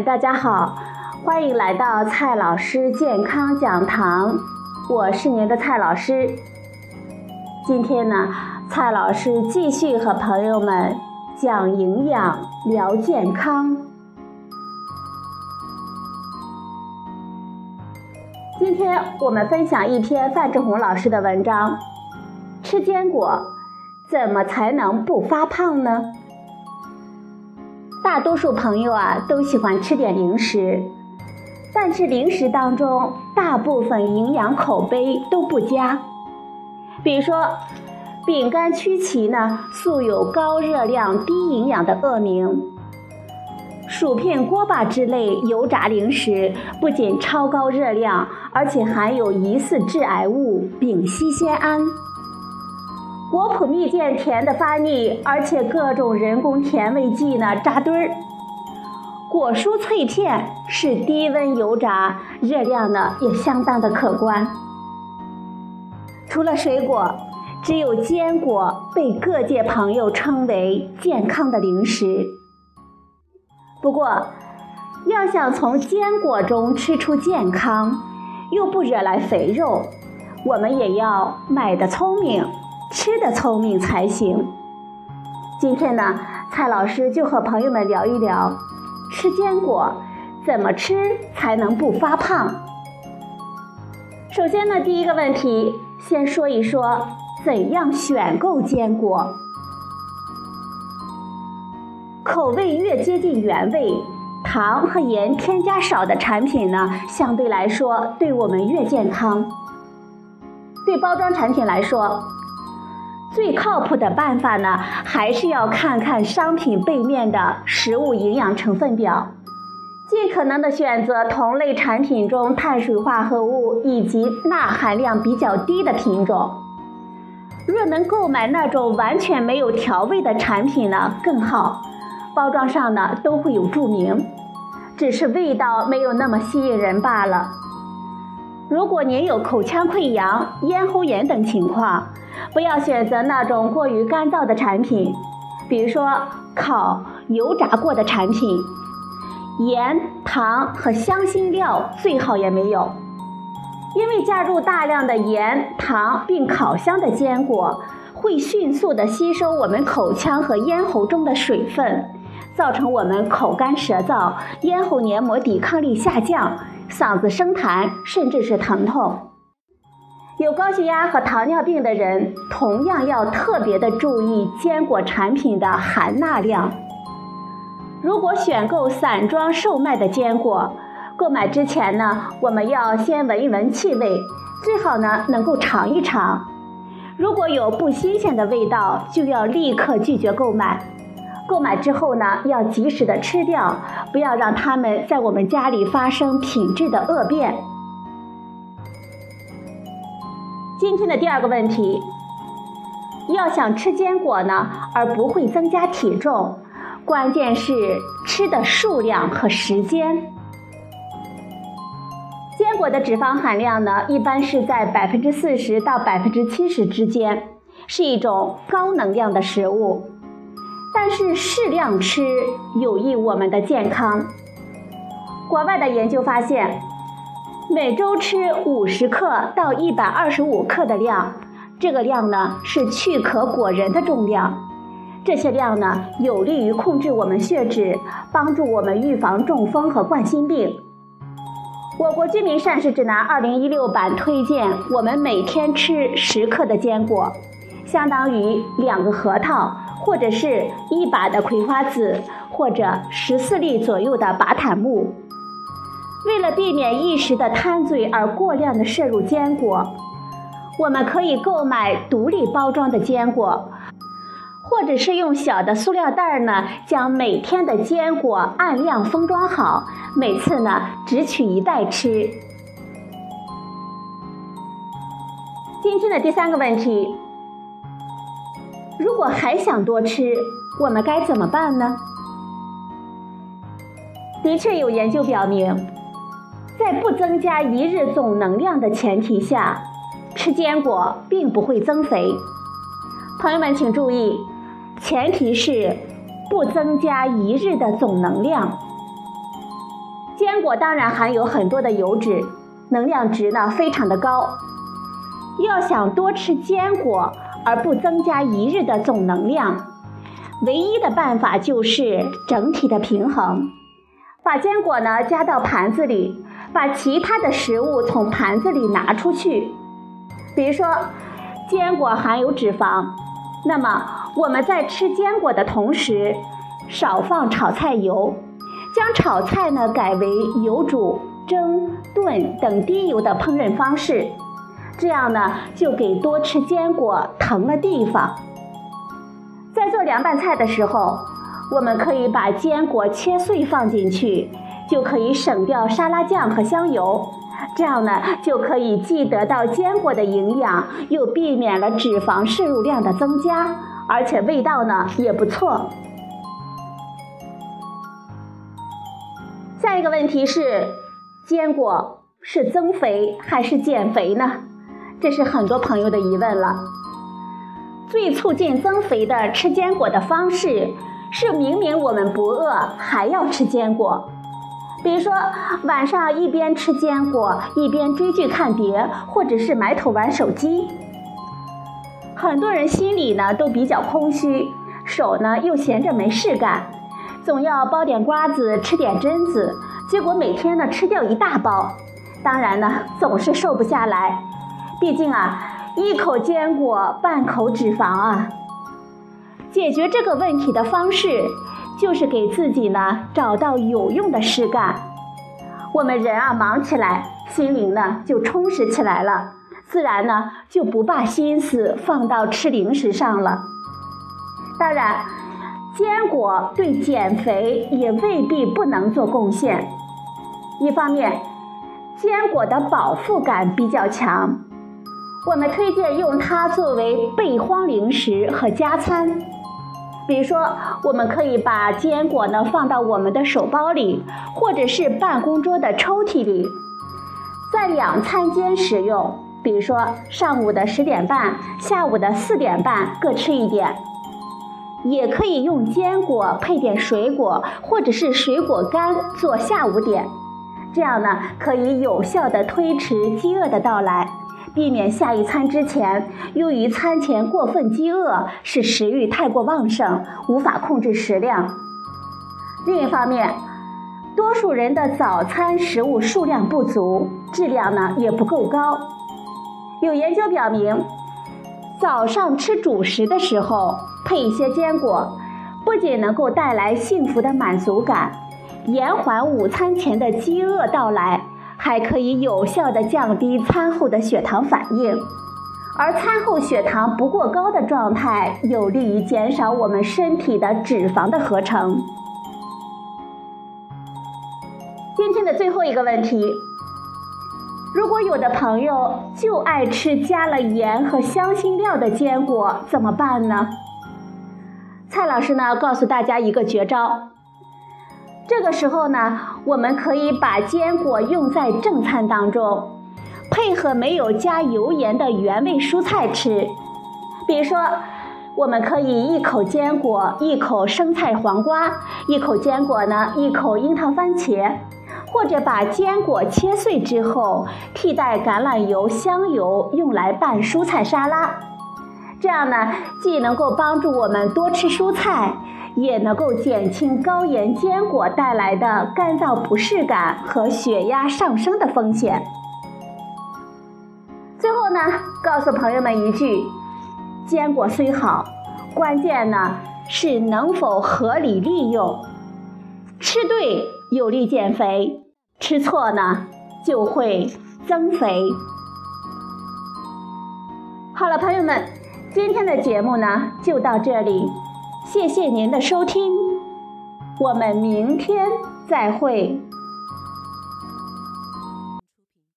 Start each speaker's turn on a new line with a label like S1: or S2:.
S1: 大家好，欢迎来到蔡老师健康讲堂，我是您的蔡老师。今天呢，蔡老师继续和朋友们讲营养、聊健康。今天我们分享一篇范志红老师的文章：吃坚果怎么才能不发胖呢？大多数朋友啊都喜欢吃点零食，但是零食当中大部分营养口碑都不佳。比如说，饼干曲奇呢，素有高热量、低营养的恶名；薯片、锅巴之类油炸零食不仅超高热量，而且含有疑似致癌物丙烯酰胺。果脯蜜饯甜的发腻，而且各种人工甜味剂呢扎堆儿。果蔬脆片是低温油炸，热量呢也相当的可观。除了水果，只有坚果被各界朋友称为健康的零食。不过，要想从坚果中吃出健康，又不惹来肥肉，我们也要买的聪明。吃的聪明才行。今天呢，蔡老师就和朋友们聊一聊，吃坚果怎么吃才能不发胖。首先呢，第一个问题，先说一说怎样选购坚果。口味越接近原味，糖和盐添加少的产品呢，相对来说对我们越健康。对包装产品来说。最靠谱的办法呢，还是要看看商品背面的食物营养成分表，尽可能的选择同类产品中碳水化合物以及钠含量比较低的品种。若能购买那种完全没有调味的产品呢，更好，包装上呢都会有注明，只是味道没有那么吸引人罢了。如果您有口腔溃疡、咽喉炎等情况，不要选择那种过于干燥的产品，比如说烤、油炸过的产品，盐、糖和香辛料最好也没有，因为加入大量的盐、糖并烤箱的坚果，会迅速的吸收我们口腔和咽喉中的水分，造成我们口干舌燥、咽喉黏膜抵抗力下降。嗓子生痰，甚至是疼痛。有高血压和糖尿病的人，同样要特别的注意坚果产品的含钠量。如果选购散装售卖的坚果，购买之前呢，我们要先闻一闻气味，最好呢能够尝一尝。如果有不新鲜的味道，就要立刻拒绝购买。购买之后呢，要及时的吃掉，不要让它们在我们家里发生品质的恶变。今天的第二个问题，要想吃坚果呢，而不会增加体重，关键是吃的数量和时间。坚果的脂肪含量呢，一般是在百分之四十到百分之七十之间，是一种高能量的食物。但是适量吃有益我们的健康。国外的研究发现，每周吃五十克到一百二十五克的量，这个量呢是去壳果仁的重量。这些量呢有利于控制我们血脂，帮助我们预防中风和冠心病。我国居民膳食指南二零一六版推荐我们每天吃十克的坚果，相当于两个核桃。或者是一把的葵花籽，或者十四粒左右的巴坦木。为了避免一时的贪嘴而过量的摄入坚果，我们可以购买独立包装的坚果，或者是用小的塑料袋呢，将每天的坚果按量封装好，每次呢只取一袋吃。今天的第三个问题。如果还想多吃，我们该怎么办呢？的确有研究表明，不增加一日总能量的前提下，吃坚果并不会增肥。朋友们请注意，前提是不增加一日的总能量。坚果当然含有很多的油脂，能量值呢非常的高。要想多吃坚果而不增加一日的总能量，唯一的办法就是整体的平衡。把坚果呢加到盘子里，把其他的食物从盘子里拿出去。比如说，坚果含有脂肪，那么我们在吃坚果的同时，少放炒菜油，将炒菜呢改为油煮、蒸、炖等低油的烹饪方式。这样呢，就给多吃坚果腾了地方。在做凉拌菜的时候。我们可以把坚果切碎放进去，就可以省掉沙拉酱和香油。这样呢，就可以既得到坚果的营养，又避免了脂肪摄入量的增加，而且味道呢也不错。下一个问题是：坚果是增肥还是减肥呢？这是很多朋友的疑问了。最促进增肥的吃坚果的方式。是明明我们不饿还要吃坚果，比如说晚上一边吃坚果一边追剧看碟，或者是埋头玩手机。很多人心里呢都比较空虚，手呢又闲着没事干，总要剥点瓜子吃点榛子，结果每天呢吃掉一大包，当然呢总是瘦不下来。毕竟啊，一口坚果半口脂肪啊。解决这个问题的方式，就是给自己呢找到有用的事干。我们人啊忙起来，心灵呢就充实起来了，自然呢就不把心思放到吃零食上了。当然，坚果对减肥也未必不能做贡献。一方面，坚果的饱腹感比较强，我们推荐用它作为备荒零食和加餐。比如说，我们可以把坚果呢放到我们的手包里，或者是办公桌的抽屉里，在两餐间使用。比如说，上午的十点半，下午的四点半各吃一点。也可以用坚果配点水果，或者是水果干做下午点，这样呢可以有效的推迟饥饿的到来。避免下一餐之前，由于餐前过分饥饿，使食欲太过旺盛，无法控制食量。另一方面，多数人的早餐食物数量不足，质量呢也不够高。有研究表明，早上吃主食的时候配一些坚果，不仅能够带来幸福的满足感，延缓午餐前的饥饿到来。还可以有效的降低餐后的血糖反应，而餐后血糖不过高的状态，有利于减少我们身体的脂肪的合成。今天的最后一个问题：如果有的朋友就爱吃加了盐和香辛料的坚果，怎么办呢？蔡老师呢，告诉大家一个绝招。这个时候呢，我们可以把坚果用在正餐当中，配合没有加油盐的原味蔬菜吃。比如说，我们可以一口坚果，一口生菜黄瓜；一口坚果呢，一口樱桃番茄。或者把坚果切碎之后，替代橄榄油、香油用来拌蔬菜沙拉。这样呢，既能够帮助我们多吃蔬菜。也能够减轻高盐坚果带来的干燥不适感和血压上升的风险。最后呢，告诉朋友们一句：坚果虽好，关键呢是能否合理利用。吃对有利减肥，吃错呢就会增肥。好了，朋友们，今天的节目呢就到这里。谢谢您的收听，我们明天再会。